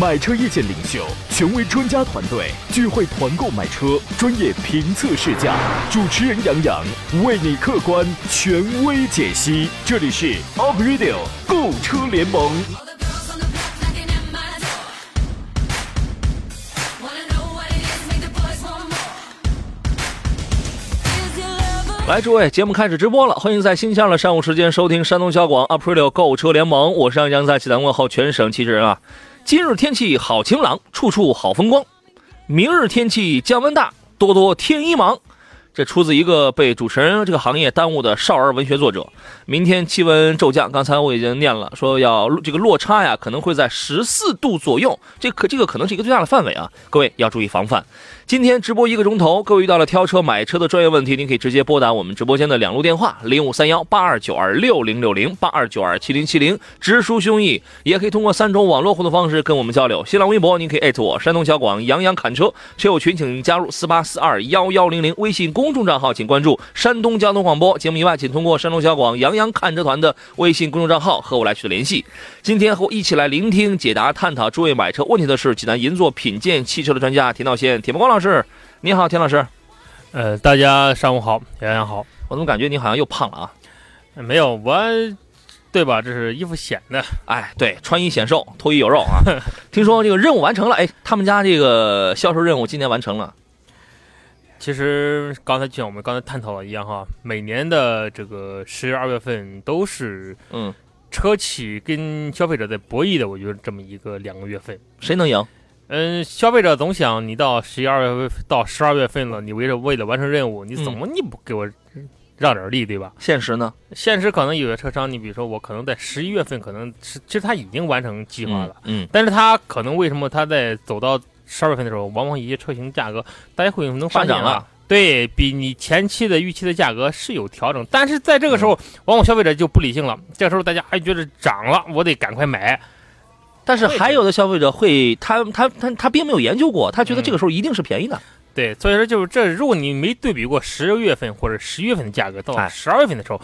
买车意见领袖，权威专家团队聚会团购买车，专业评测试驾，主持人杨洋为你客观权威解析。这里是 UpRadio 购车联盟。来，诸位，节目开始直播了，欢迎在新疆的上午时间收听山东小广 UpRadio 购车联盟，我是杨洋，在济南问候全省汽车人啊。今日天气好晴朗，处处好风光；明日天气降温大，多多添衣忙。这出自一个被主持人这个行业耽误的少儿文学作者。明天气温骤降，刚才我已经念了，说要这个落差呀，可能会在十四度左右，这可这个可能是一个最大的范围啊，各位要注意防范。今天直播一个钟头，各位遇到了挑车、买车的专业问题，您可以直接拨打我们直播间的两路电话：零五三幺八二九二六零六零、八二九二七零七零，直抒胸臆。也可以通过三种网络互动方式跟我们交流。新浪微博您可以艾特我山东小广杨洋侃车，车友群请加入四八四二幺幺零零。微信公众账号请关注山东交通广播。节目以外，请通过山东小广杨洋看车团的微信公众账号和我来取得联系。今天和我一起来聆听、解答、探讨诸位买车问题的是济南银座品鉴汽车的专家田道先、铁木光老师。你好，田老师。呃，大家上午好，洋洋好。我怎么感觉你好像又胖了啊？呃没有我，对吧？这是衣服显的。哎，对，穿衣显瘦，脱衣有肉啊。听说这个任务完成了，哎，他们家这个销售任务今年完成了。其实刚才就像我们刚才探讨的一样哈，每年的这个十月、二月份都是嗯，车企跟消费者在博弈的，我觉得这么一个两个月份。谁能赢？嗯，消费者总想你到十一二月份到十二月份了，你为了为了完成任务，你怎么你不给我让点力，对吧？现实呢？现实可能有些车商，你比如说我可能在十一月份，可能是其实他已经完成计划了。嗯，但是他可能为什么他在走到十二月份的时候，往往一些车型价格大家会能发现啊上涨了，对比你前期的预期的价格是有调整，但是在这个时候，往往消费者就不理性了，这个时候大家还觉得涨了，我得赶快买。但是还有的消费者会，他他他他并没有研究过，他觉得这个时候一定是便宜的。对，所以说就是这，如果你没对比过十月份或者十一月份的价格，到哎。十二月份的时候，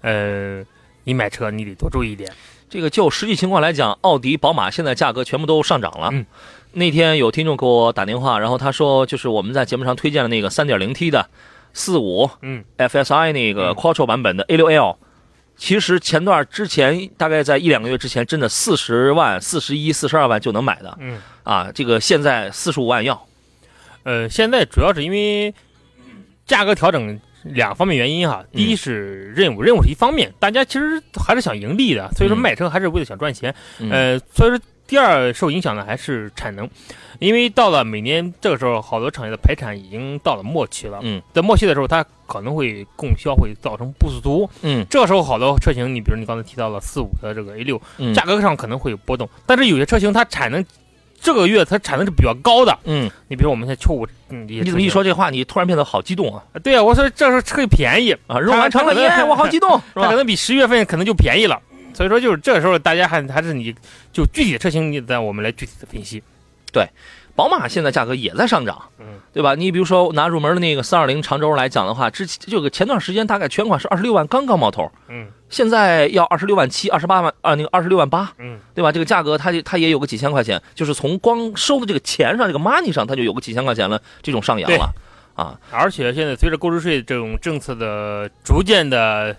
呃，你买车你得多注意一点。这个就实际情况来讲，奥迪、宝马现在价格全部都上涨了。嗯。那天有听众给我打电话，然后他说，就是我们在节目上推荐的那个 3.0T 的四五嗯。FSI 那个嗯。Quattro 版本的 A6L，其实前段之前大概在一两个月之前，真的四十万、四十一、四十二万就能买的嗯，啊，这个现在四十五万要。呃，现在主要是因为价格调整两方面原因哈。第一是任务，任务是一方面，大家其实还是想盈利的，所以说嗯卖车还是为了想赚钱。嗯、呃，所以说第二受影响的还是产能，因为到了每年这个时候，好多厂业的排产已经到了末期了。嗯在末期的时候，它可能会供销会造成不足。嗯这个时候，好多车型，你比如你刚才提到了四五的这个 A 六，嗯价格上可能会有波动，但是有些车型它产能这个月它产能是比较高的。嗯，你比如我们现在秋五，嗯，你怎么一说这话，你突然变得好激动啊啊？对啊，我说这时候车便宜啊！任务完成了它耶，我好激动？它可能比十月份可能就便宜了。所以说，就是这个时候大家还还是你就具体的车型，你得我们来具体的分析。对宝马现在价格也在上涨，嗯，对吧？你比如说拿入门的那个三二零长轴来讲的话，之前这个前段时间大概全款是二十六万刚刚冒头，嗯现在要二十六万七、二十八万啊，那个二十六万八，嗯，对吧？这个价格它它也有个几千块钱，就是从光收的这个钱上，这个 money 上，它就有个几千块钱了，这种上扬了啊。而且现在随着购置税这种政策的逐渐的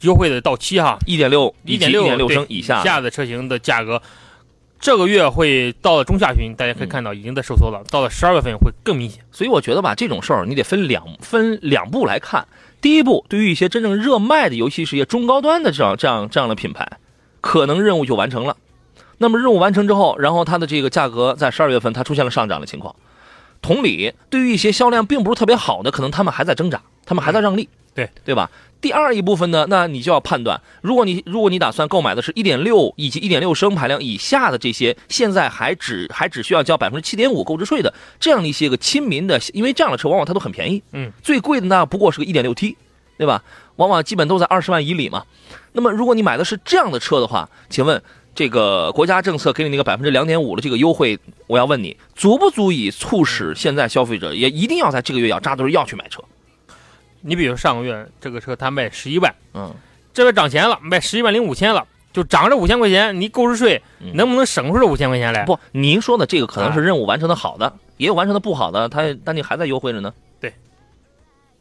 优惠的到期哈，一点六、一点六一点六升以下，下的车型的价格，这个月会到了中下旬，大家可以看到已经在收缩了，到了十二月份会更明显。所以我觉得吧，这种事儿你得分两分两步来看。第一步，对于一些真正热卖的，尤其是一些中高端的这样这样这样的品牌，可能任务就完成了。那么任务完成之后，然后它的这个价格在十二月份它出现了上涨的情况。同理，对于一些销量并不是特别好的，可能他们还在挣扎，他们还在让利，对对吧？第二一部分呢，那你就要判断，如果你如果你打算购买的是一点六以及一点六升排量以下的这些，现在还只还只需要交百分之七点五购置税的这样的一些个亲民的，因为这样的车往往它都很便宜，嗯，最贵的呢不过是个一点六 T，对吧？往往基本都在二十万以里嘛。那么如果你买的是这样的车的话，请问这个国家政策给你那个百分之两点五的这个优惠，我要问你，足不足以促使现在消费者也一定要在这个月要扎堆儿要去买车？你比如上个月这个车它卖十一万，嗯，这边涨钱了，卖十一万零五千了，就涨这五千块钱，你购置税嗯能不能省出这五千块钱来？不，您说的这个可能是任务完成的好的，也有完成的不好的，他但你还在优惠着呢。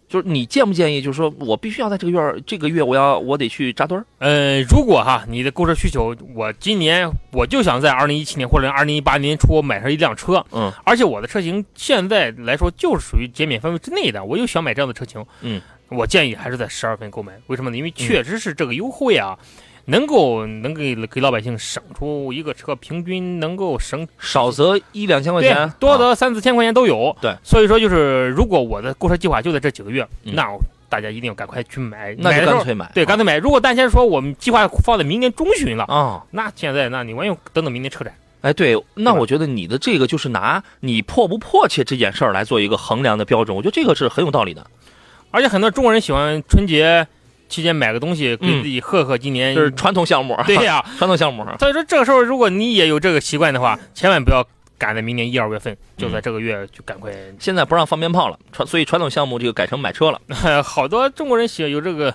对，就是你建不建议，就是说我必须要在这个月儿这个月我要我得去扎堆儿？呃，如果哈你的购车需求，我今年我就想在二零一七年或者二零一八年初买上一辆车，嗯，而且我的车型现在来说就是属于减免范围之内的，我又想买这样的车型，嗯，我建议还是在十二份购买。为什么呢？因为确实是这个优惠啊，能够能给给老百姓省出一个车平均能够省少则一两千块钱，多啊则三四千块钱都有。对，所以说就是如果我的购车计划就在这几个月，嗯那我大家一定要赶快去买，那就干脆买。对，干脆买。如果但先说我们计划放在明年中旬了，啊，那现在那你完用等等明年车展。哎，对，那我觉得你的这个就是拿你迫不迫切这件事儿来做一个衡量的标准，我觉得这个是很有道理的。而且很多中国人喜欢春节期间买个东西，给嗯自己贺贺今年。就是传统项目，对呀、传统项目。所以说这个时候如果你也有这个习惯的话，千万不要赶在明年一二月份，就在这个月就赶快。现在不让放鞭炮了，传所以传统项目这个改成买车了。好多中国人喜欢有这个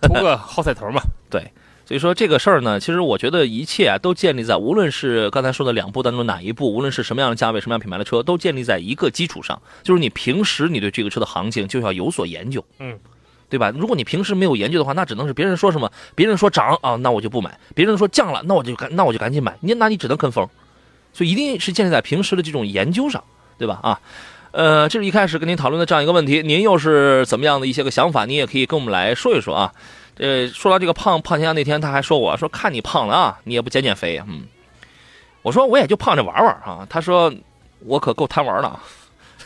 图个好彩头嘛。对所以说这个事儿呢，其实我觉得一切啊都建立在无论是刚才说的两步当中哪一步，无论是什么样的价位、什么样品牌的车，都建立在一个基础上，就是你平时你对这个车的行情就要有所研究，嗯，对吧？如果你平时没有研究的话，那只能是别人说什么，别人说涨啊，那我就不买；别人说降了，那我就赶那我就赶紧买，你那你只能跟风，所以一定是建立在平时的这种研究上，对吧？啊。呃，这是一开始跟您讨论的这样一个问题，您又是怎么样的一些个想法？您也可以跟我们来说一说啊。呃，说到这个胖胖天下那天，他还说我说看你胖了啊，你也不减减肥呀、嗯，我说我也就胖着玩玩啊。他说我可够贪玩的啊，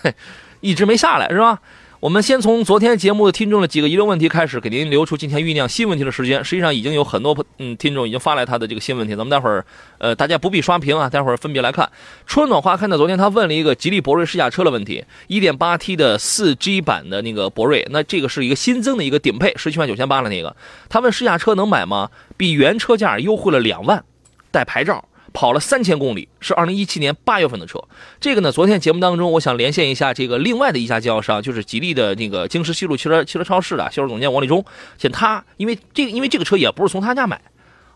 嘿，一直没下来是吧？我们先从昨天节目的听众的几个遗留问题开始，给您留出今天酝酿新问题的时间。实际上已经有很多嗯听众已经发来他的这个新问题，咱们待会儿呃大家不必刷屏啊，待会儿分别来看。春暖花开呢昨天他问了一个吉利博瑞试驾车的问题，1.8T 的 4G 版的那个博瑞，那这个是一个新增的一个顶配，十七万九千八的那个。他问试驾车能买吗？比原车价优惠了两万，带牌照。跑了三千公里，是二零一七年八月份的车。这个呢，昨天节目当中，我想连线一下这个另外的一家经销商，就是吉利的那个京石西路汽车汽车超市的销售总监王立忠，请他，因为这个因为这个车也不是从他家买，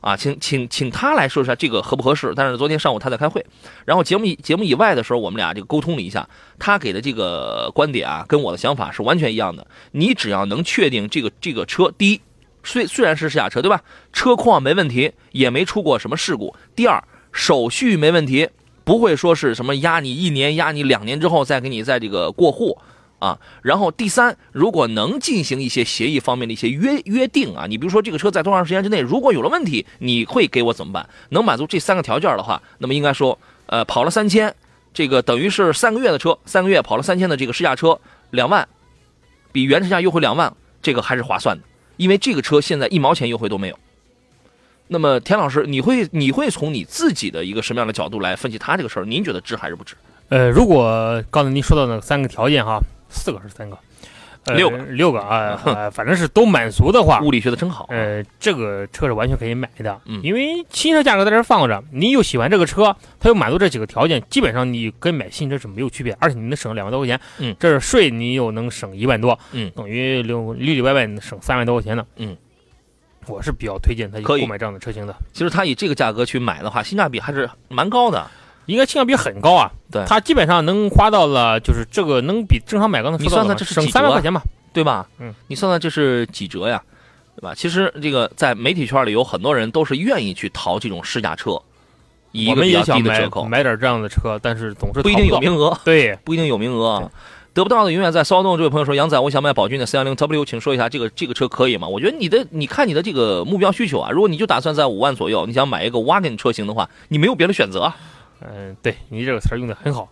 啊，请请请他来说一下这个合不合适。但是昨天上午他在开会，然后节目以节目以外的时候，我们俩这个沟通了一下，他给的这个观点啊，跟我的想法是完全一样的。你只要能确定这个这个车，第一，虽虽然是试驾车，对吧？车况没问题，也没出过什么事故。第二，手续没问题，不会说是什么压你一年、压你两年之后再给你在这个过户啊。然后第三，如果能进行一些协议方面的一些约约定啊，你比如说这个车在多长时间之内如果有了问题，你会给我怎么办？能满足这三个条件的话，那么应该说，呃，跑了三千，这个等于是三个月的车，三个月跑了三千的这个试驾车，两万，比原车价优惠两万，这个还是划算的，因为这个车现在一毛钱优惠都没有。那么田老师，你会你会从你自己的一个什么样的角度来分析他这个事儿？您觉得值还是不值？呃，如果刚才您说到那三个条件哈，四个是三个，呃、六个。六个啊、呃，反正是都满足的话，物理学的真好。呃，这个车是完全可以买的，嗯。因为新车价格在这儿放着，您又喜欢这个车，它又满足这几个条件，基本上你跟买新车是没有区别，而且你能省两万多块钱，嗯。这是税你又能省一万多，嗯。等于里里里外外能省三万多块钱呢，嗯，我是比较推荐他购买这样的车型的，其实他以这个价格去买的话，性价比还是蛮高的。应该性价比很高啊，对。他基本上能花到了，就是这个能比正常买刚才你说的省算算这是几折啊？三万块钱吧，对吧？嗯，你算算这是几折呀，对吧？其实这个在媒体圈里有很多人都是愿意去淘这种试驾车，以一我们个比较也想买低的折扣，买点这样的车，但是总是不一定有名额，对。不一定有名额。得不到的永远在骚动。这位朋友说：“杨仔，我想买宝骏的 410W，请说一下这个这个车可以吗？”我觉得你的，你看你的这个目标需求啊，如果你就打算在五万左右，你想买一个 wagon 车型的话，你没有别的选择啊，嗯，对你这个词儿用的很好，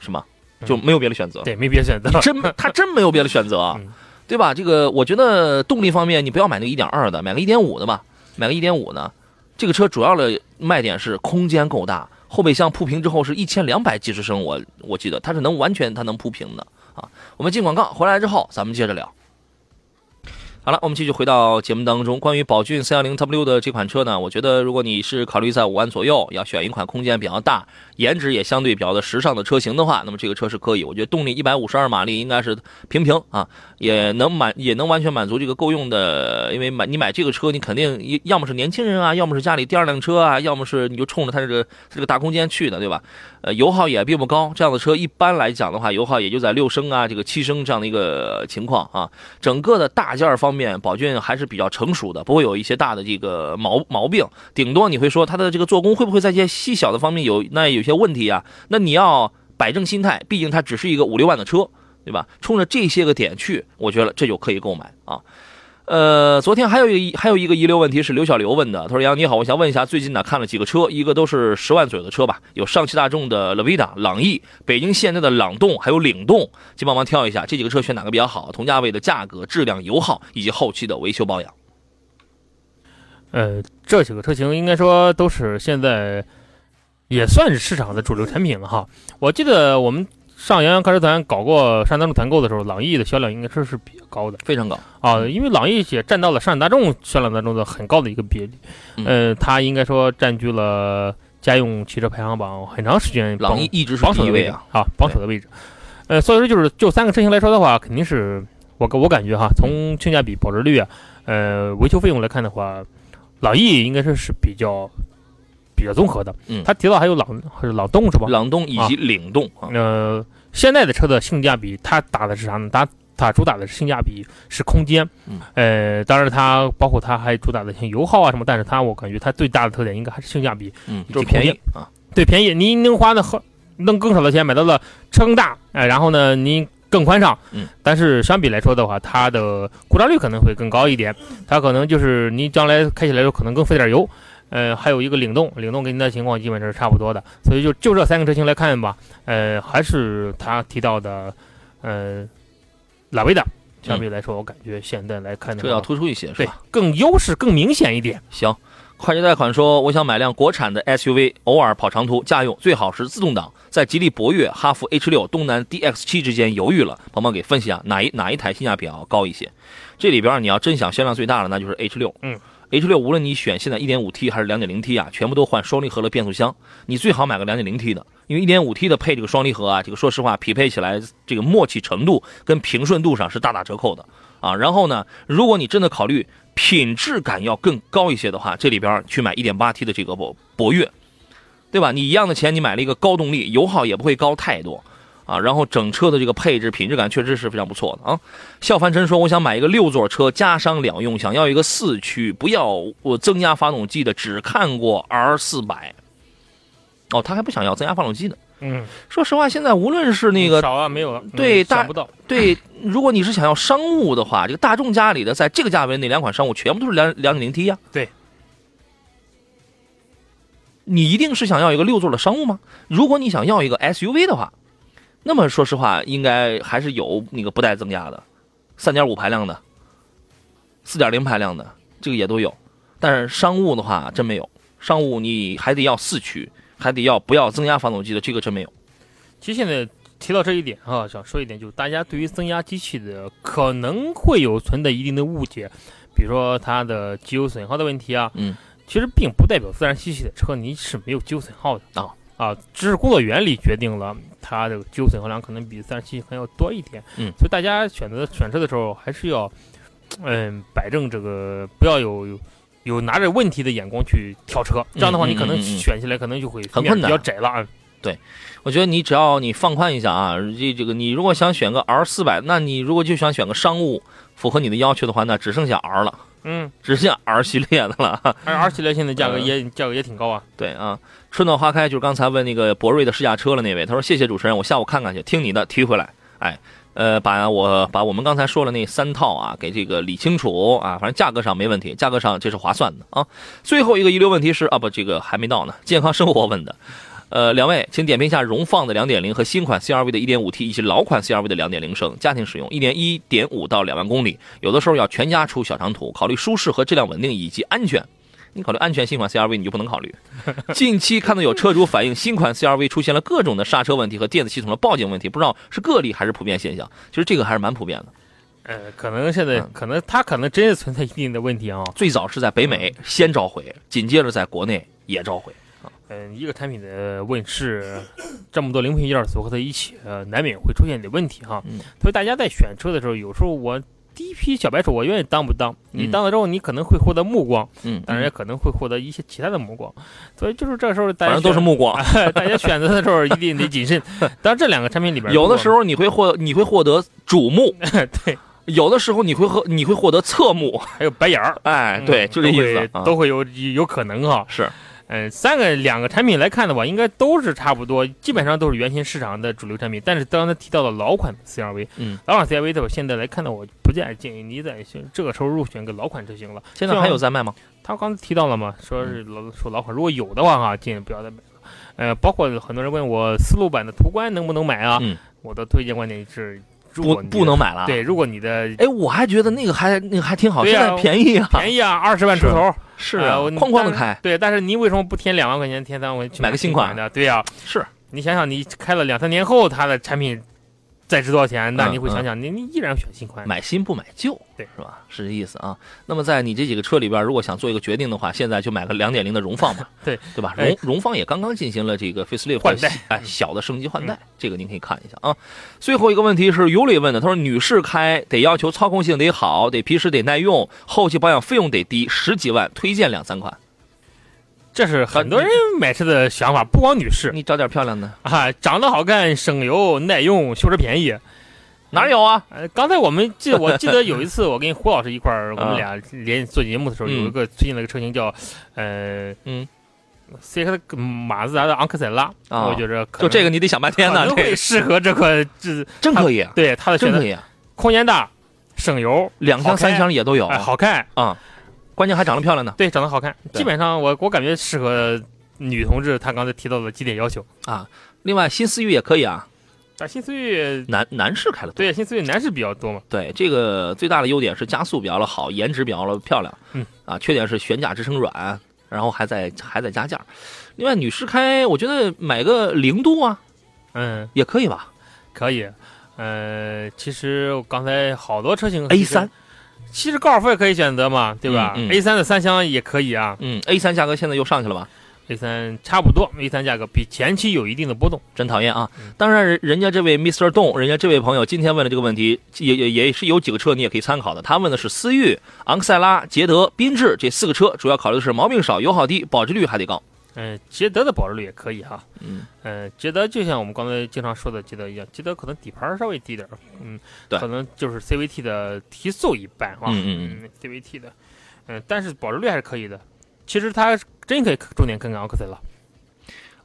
是吗？嗯就没有别的选择。对，没别的选择。真他真没有别的选择啊嗯，对吧？这个我觉得动力方面，你不要买那个一点二的，买个一点五的吧，买个一点五的。这个车主要的卖点是空间够大，后备箱铺平之后是一千两百几十升，我我记得它是能完全它能铺平的啊。我们进广告回来之后，咱们接着聊。好了，我们继续回到节目当中。关于宝骏 310W 的这款车呢，我觉得如果你是考虑在五万左右，要选一款空间比较大、颜值也相对比较的时尚的车型的话，那么这个车是可以。我觉得动力一百五十二马力应该是平平啊，也能满也能完全满足这个够用的。因为买你买这个车，你肯定要么是年轻人啊，要么是家里第二辆车啊，要么是你就冲着它这个这个大空间去的，对吧？呃，油耗也并不高，这样的车一般来讲的话，油耗也就在六升啊，这个七升这样的一个情况啊。整个的大件儿方面，宝骏还是比较成熟的，不会有一些大的这个毛毛病。顶多你会说它的这个做工会不会在一些细小的方面有那有些问题啊？那你要摆正心态，毕竟它只是一个五六万的车，对吧？冲着这些个点去，我觉得这就可以购买啊。呃，昨天还有一个还有一个遗留问题是刘小刘问的，他说：“杨你好，我想问一下，最近呢看了几个车，一个都是十万左右的车吧，有上汽大众的 Lavida、朗逸、北京现代的朗动，还有领动，请帮忙挑一下这几个车选哪个比较好？同价位的价格、质量、油耗以及后期的维修保养。呃，这几个车型应该说都是现在也算是市场的主流产品了哈。我记得我们上洋洋开车团搞过上大众团购的时候，朗逸的销量应该说是比较高的非常高。啊，因为朗逸也占到了上大众销量当中的很高的一个比例。嗯呃，它应该说占据了家用汽车排行榜很长时间朗榜逸一直是榜首的位置啊，榜首的位置。呃，所以说就是就三个车型来说的话，肯定是我我感觉哈，从性价比、保值率啊，呃，维修费用来看的话，朗逸应该说是比较比较综合的。嗯他提到还有朗还是朗动是吧？朗动以及领动啊，呃，现在的车的性价比，它打的是啥呢？它它主打的是性价比，是空间。嗯呃，当然它包括它还主打的像油耗啊什么，但是它我感觉它最大的特点应该还是性价比。嗯，就是便宜啊，对，便宜，您能花的很，能更少的钱买到了车更大，哎、然后呢，您更宽敞，嗯，但是相比来说的话，它的故障率可能会更高一点，它可能就是您将来开起来的时候可能更费点油，呃，还有一个领动，领动跟您的情况基本上是差不多的，所以就就这三个车型来看吧，呃，还是他提到的，呃，拉维达，相比来说，我感觉现在来看的这要，突出一些是对吧？更优势更明显一点，行，快捷贷款说，我想买辆国产的 SUV，偶尔跑长途，家用最好是自动挡。在吉利博越、哈弗 H 六、东南 DX 七之间犹豫了，帮忙给分析下哪一哪一台性价比要高一些。这里边你要真想销量最大的，那就是 H 六。嗯，H 六无论你选现在 1.5T 还是 2.0T 啊，全部都换双离合的变速箱。你最好买个 2.0T 的，因为 1.5T 的配这个双离合啊，这个说实话匹配起来这个默契程度跟平顺度上是大打折扣的啊。然后呢，如果你真的考虑品质感要更高一些的话，这里边去买 1.8T 的这个博博越，对吧？你一样的钱，你买了一个高动力，油耗也不会高太多啊。然后整车的这个配置品质感确实是非常不错的啊。笑凡尘说：“我想买一个六座车，家商两用，想要一个四驱，不要我增压发动机的，只看过 R 四百。”哦，他还不想要增压发动机的。嗯，说实话，现在无论是那个少啊，没有了，对大不到，对，如果你是想要商务的话，这个大众家里的在这个价位那两款商务全部都是两两点零 T 呀。对，你一定是想要一个六座的商务吗？如果你想要一个 SUV 的话，那么说实话，应该还是有那个不带增压的，三点五排量的，四点零排量的，这个也都有。但是商务的话，真没有。商务你还得要四驱，还得要不要增压发动机的，这个真没有。其实现在提到这一点哈，想说一点，就是大家对于增压机器的可能会有存在一定的误解，比如说它的机油损耗的问题啊，嗯，其实并不代表自然吸气的车你是没有机油损耗的啊啊，只是工作原理决定了它的机油损耗量可能比自然吸气还要多一点，嗯所以大家选择选车的时候还是要嗯摆正这个，不要有有。有拿着问题的眼光去挑车，这样的话，嗯你可能选起来可能就会很困难比较窄了啊。对我觉得你只要你放宽一下啊，这这个你如果想选个 R 四百，那你如果就想选个商务符合你的要求的话，那只剩下 R 了，嗯，只剩下 R 系列的了。而 R 系列现在价格嗯也、价格也挺高啊。对啊，春暖花开就是刚才问那个博瑞的试驾车了那位，他说谢谢主持人，我下午看看去，听你的提回来。哎，呃，把我把我们刚才说了那三套啊，给这个理清楚啊，反正价格上没问题，价格上这是划算的啊。最后一个遗留问题是啊，不，这个还没到呢，健康生活问的。呃，两位，请点评一下荣放的2.0和新款 CRV 的 1.5T 以及老款 CRV 的2.0升，家庭使用，一年1.5到2万公里，有的时候要全家出小长途，考虑舒适和质量稳定以及安全。你考虑安全，新款 CRV 你就不能考虑。近期看到有车主反映，新款 CRV 出现了各种的刹车问题和电子系统的报警问题，不知道是个例还是普遍现象。其实这个还是蛮普遍的。呃，可能现在嗯可能它可能真是存在一定的问题啊。最早是在北美先召回，紧接着在国内也召回。嗯，一个产品的问世，这么多零配件组合在一起，呃，难免会出现点问题哈。嗯所以大家在选车的时候，有时候我第一批小白鼠，我愿意当不当？你嗯当了之后，你可能会获得目光，嗯，当然也可能会获得一些其他的目光。所以就是这时候大家反正都是目光。大家选择的时候一定得谨慎。当然，这两个产品里边，有的时候你会获你会获得瞩目，对，有的时候你会和你会获得侧目。还有白眼儿，哎，嗯对，就这意思都会。啊都会有有可能哈。是，嗯，三个两个产品来看的话，应该都是差不多，基本上都是原先市场的主流产品。但是刚才提到的老款 CRV，嗯，老款 CRV 的话，现在来看呢，我不建议建议你在选这个时候入选个老款车型了。现在还有在卖吗？他刚才提到了嘛，说是老说老款，如果有的话哈，建议不要再买了。呃，包括很多人问我思路版的途观能不能买啊？嗯，我的推荐观点是，如不果不能买了。，对，如果你的哎，我还觉得那个还那个还挺好，现在便宜啊，便宜啊，二十万出头，是啊哐哐的开。对，但是你为什么不添两万块钱，添三万块钱去买个新款的？对呀、是你想想，你开了两三年后，它的产品再值多少钱？那嗯你会想想，你你依然选新款。买新不买旧，对是吧？是这意思啊。那么在你这几个车里边，如果想做一个决定的话，现在就买个两点零的荣放吧，对对吧？哎荣荣放也刚刚进行了这个 facelift 换代哎，小的升级换代，这个您可以看一下啊。最后一个问题是尤里问的，他说女士开得要求操控性得好，得皮实得耐用，后期保养费用得低，十几万，推荐两三款，这是很多人买车的想法，不光女士。你找点漂亮的，啊，长得好看、省油、耐用、修车便宜。哪有啊？呃，刚才我们记，我记得有一次我跟胡老师一块儿，我啊们俩连做节目的时候，嗯。有一个最近了一个车型叫，呃，嗯，CX 马自达的昂克赛拉，啊。我觉着就这个你得想半天呢，可适合这个这真可以啊，对它的选择。真可以啊，空间大、省油、两厢三厢也都有。哎，好看，啊，关键还长得漂亮呢对，长得好看。基本上我我感觉适合女同志，她刚才提到的几点要求。啊。另外新思域也可以啊，啊新思域男男士开的多。对新思域男士比较多嘛，对，这个最大的优点是加速比较的好，颜值比较的漂亮。嗯，啊，缺点是悬架支撑软，然后还在还在加价。另外，女士开，我觉得买个零度啊嗯，也可以吧可以。呃，其实我刚才好多车型，A 三，，其实高尔夫也可以选择嘛，对吧、嗯嗯 a 三的三厢也可以啊嗯，A 三价格现在又上去了吧？，A 三差不多，A 三价格比前期有一定的波动。真讨厌啊嗯！当然，人人家这位 Mr. 洞，人家这位朋友今天问的这个问题，也也也是有几个车你也可以参考的。他问的是思域、昂克赛拉、捷德、缤智这四个车，主要考虑的是毛病少、油耗低、保值率还得高。嗯、捷德的保值率也可以哈。嗯，嗯，捷德就像我们刚才经常说的捷德一样，捷德可能底盘稍微低点儿，嗯，对可能就是 CVT 的提速一般啊，嗯嗯嗯，CVT 的，嗯，但是保值率还是可以的。其实它真可以重点看看昂克赛拉，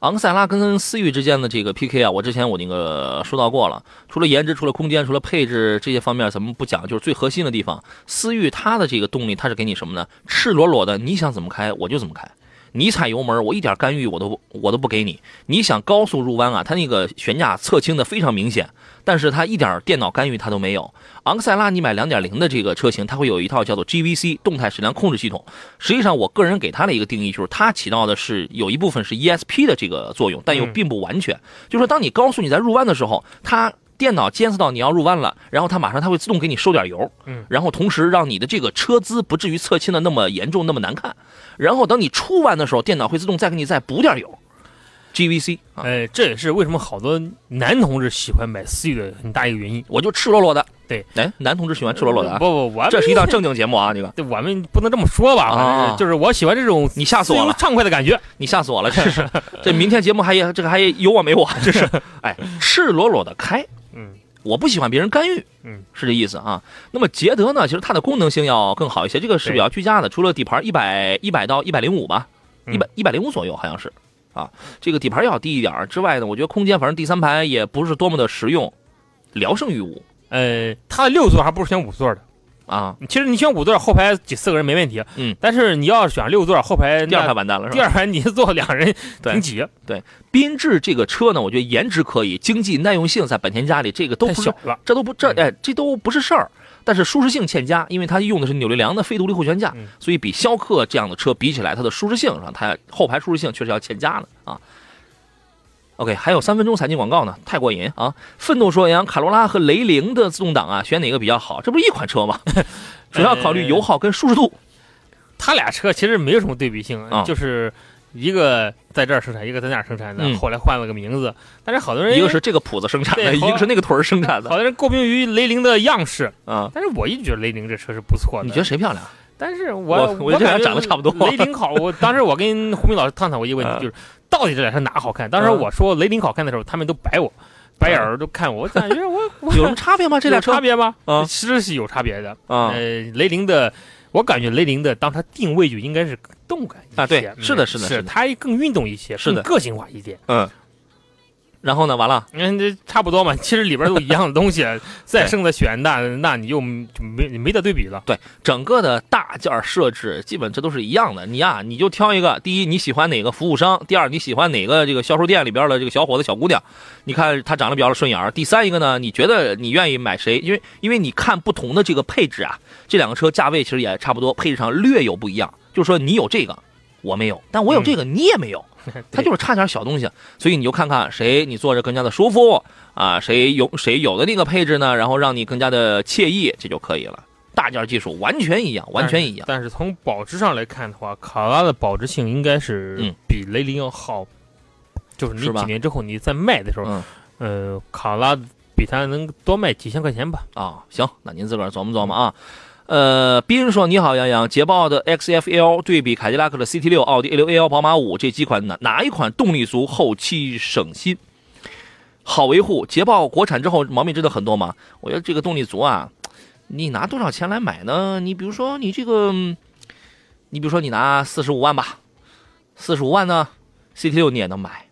昂克赛拉跟思域之间的这个 PK 啊，我之前我那个说到过了。除了颜值，除了空间，除了配置这些方面，咱们不讲，就是最核心的地方。思域它的这个动力，它是给你什么呢？赤裸裸的，你想怎么开我就怎么开。你踩油门，我一点干预我都我都不给你。你想高速入弯啊，它那个悬架侧倾的非常明显，但是它一点电脑干预它都没有。昂克赛拉你买2.0的这个车型，它会有一套叫做 GVC 动态矢量控制系统。实际上，我个人给它的一个定义就是，它起到的是有一部分是 ESP 的这个作用，但又嗯并不完全。就是说，当你高速你在入弯的时候，它电脑监测到你要入弯了，然后它马上它会自动给你收点油，嗯然后同时让你的这个车姿不至于侧倾的那么严重、那么难看。然后等你出弯的时候，电脑会自动再给你再补点油。GVC 啊，哎，这也是为什么好多男同志喜欢买思域的很大一个原因。我就赤裸裸的。对，哎，男同志喜欢赤裸裸的啊不，不，我这是一档正经节目啊，这个对我们不能这么说吧，啊就是我喜欢这种你吓死我了畅快的感觉。你吓死我了，这是 这明天节目还也这个还有我没我，这是 哎赤裸裸的开。嗯我不喜欢别人干预，嗯，是这意思啊。那么捷德呢，其实它的功能性要更好一些，这个是比较居家的。除了底盘一百一百到一百零五吧，嗯一百一百零五左右好像是，啊，这个底盘要低一点之外呢，我觉得空间反正第三排也不是多么的实用，聊胜于无呃，它的六座还不如选五座的。啊。其实你选五座，后排挤四个人没问题。嗯，但是你要是选六座，后排第二排完蛋了是吧？第二排你坐两人 对挺挤，缤智这个车呢，我觉得颜值可以，经济耐用性在本田家里这个都不小了。这都不这嗯哎，这都不是事儿。但是舒适性欠佳，因为它用的是扭力梁的非独立后悬架，嗯所以比逍客这样的车比起来，它的舒适性上，它后排舒适性确实要欠佳了啊。OK，还有三分钟财经广告呢，太过瘾啊！愤怒说：“杨卡罗拉和雷凌的自动挡啊，选哪个比较好？这不是一款车吗？主要考虑油耗跟舒适度。它俩车其实没有什么对比性，啊就是一个在这儿生产，一个在那儿生产的，嗯后来换了个名字。但是好多人一个是这个谱子生产的，一个是那个屯儿生产的好多人诟病于雷凌的样式，啊。但是我一直觉得雷凌这车是不错的。你觉得谁漂亮？但是我我我觉得长得差不多雷凌好，我当时我跟胡明老师探讨过一个问题，嗯就是到底这俩车哪好看？当时嗯我说雷凌好看的时候，他们都白我，白眼儿都看我，我感觉我 我有什么差别吗？这俩车差别吗？啊其实是有差别的。啊呃，雷凌的，我感觉雷凌的当它定位就应该是动感一些啊对嗯是的是的是它更运动一些，是的更个性化一点。嗯。然后呢？完了，嗯，这差不多嘛，其实里边都一样的东西，再剩的选那那你就就没没得对比了。对整个的大件设置，基本这都是一样的。你呀，你就挑一个，第一你喜欢哪个服务商，第二你喜欢哪个这个销售店里边的这个小伙子小姑娘，你看他长得比较顺眼儿。第三一个呢，你觉得你愿意买谁？因为因为你看不同的这个配置啊，这两个车价位其实也差不多，配置上略有不一样。就是说你有这个，我没有，但我有这个，你也没有。它就是差点小东西，所以你就看看谁你坐着更加的舒服啊，谁有谁有的那个配置呢，然后让你更加的惬意，这就可以了。大件技术完全一样，完全一样。但是从保值上来看的话，卡罗拉的保值性应该是嗯比雷凌要好。就是你几年之后你再卖的时候，嗯呃，卡罗拉比它能多卖几千块钱吧。啊，行，那您自个儿琢磨琢磨啊。呃，斌说你好，杨洋，捷豹的 XFL 对比凯迪拉克的 CT6、奥迪 A 六 A 幺、宝马五这几款哪哪一款动力足，后期省心，好维护？捷豹国产之后毛病真的很多吗？我觉得这个动力足啊，你拿多少钱来买呢？你比如说你这个，嗯你比如说你拿四十五万吧，四十五万呢，CT6 你也能买，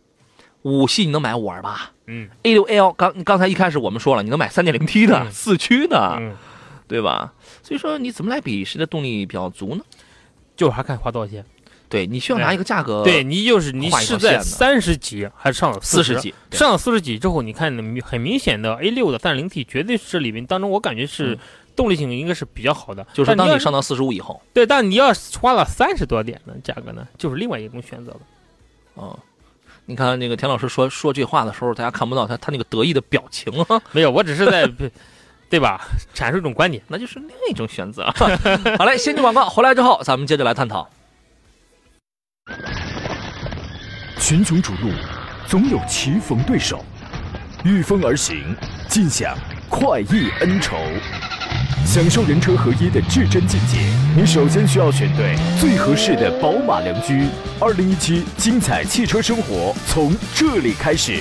五系你能买五二八。嗯 A 六 L 刚刚才一开始我们说了，你能买三点零 T 的、嗯四驱的，嗯，对吧？所以说你怎么来比谁的动力比较足呢？就是还看花多少钱。对你需要拿一个价格，对你就是你是在三十几还是上了？四十几，上了四十几之后，你看明很明显的 A 六的三点零 T 绝对是里面当中，我感觉是嗯动力性应该是比较好的。就是当你上到四十五以后，对，但你要花了三十多点的价格呢，就是另外一种选择了。嗯，你看那个田老师说说这话的时候，大家看不到他他那个得意的表情啊，没有，我只是在对吧 阐述一种观点。那就是另一种选择。好嘞，先进广告，回来之后咱们接着来探讨。群雄逐鹿，总有棋逢对手，御风而行，尽享快意恩仇。享受人车合一的至臻境界，你首先需要选对最合适的宝马良驹。二零一七精彩汽车生活从这里开始。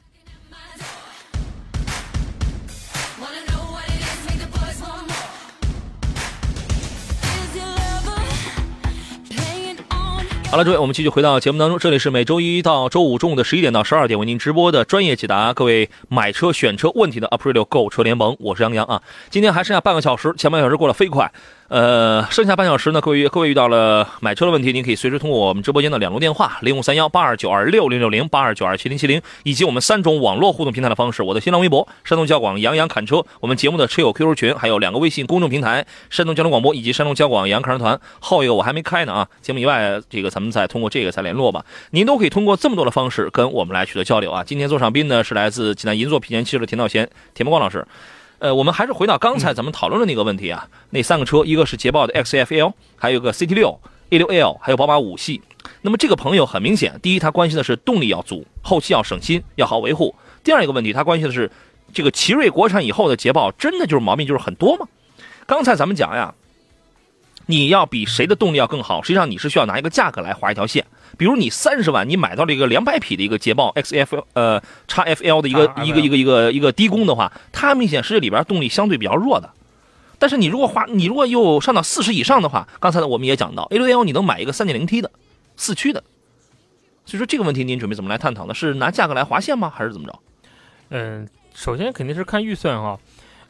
好了，各位，我们继续回到节目当中。这里是每周一到周五中午的十一点到十二点为您直播的专业解答各位买车选车问题的 Aprilio 购车联盟，我是杨洋啊。今天还剩下半个小时，前半小时过得飞快，呃，剩下半小时呢，各位各位遇到了买车的问题，您可以随时通过我们直播间的两路电话零五三幺八二九二六零六零八二九二七零七零，以及我们三种网络互动平台的方式。我的新浪微博山东交广杨洋侃车，我们节目的车友 QQ 群，还有两个微信公众平台山东交通广播以及山东交广杨侃车团。后一个我还没开呢啊，节目以外这个咱们再通过这个再联络吧。您都可以通过这么多的方式跟我们来取得交流啊。今天座上宾呢是来自济南银座品鉴汽车的田道贤、田伯光老师。呃，我们还是回到刚才咱们讨论的那个问题啊，那三个车，一个是捷豹的 XFL，还有一个 CT 六、A 六 L，还有宝马五系。那么这个朋友很明显，第一，他关心的是动力要足，后期要省心，要好维护；第二一个问题，他关心的是这个奇瑞国产以后的捷豹，真的就是毛病就是很多吗？刚才咱们讲呀，你要比谁的动力要更好，实际上你是需要拿一个价格来划一条线。比如你三十万，你买到了一个两百匹的一个捷豹 XF 呃 XFL 的一个一个一个一个一个低功的话，它明显是这里边动力相对比较弱的。但是你如果花，你如果又上到四十以上的话，刚才呢我们也讲到 A 六 L 你能买一个三点零 T 的四驱的，所以说这个问题您准备怎么来探讨呢？是拿价格来划线吗？还是怎么着？嗯，首先肯定是看预算哈。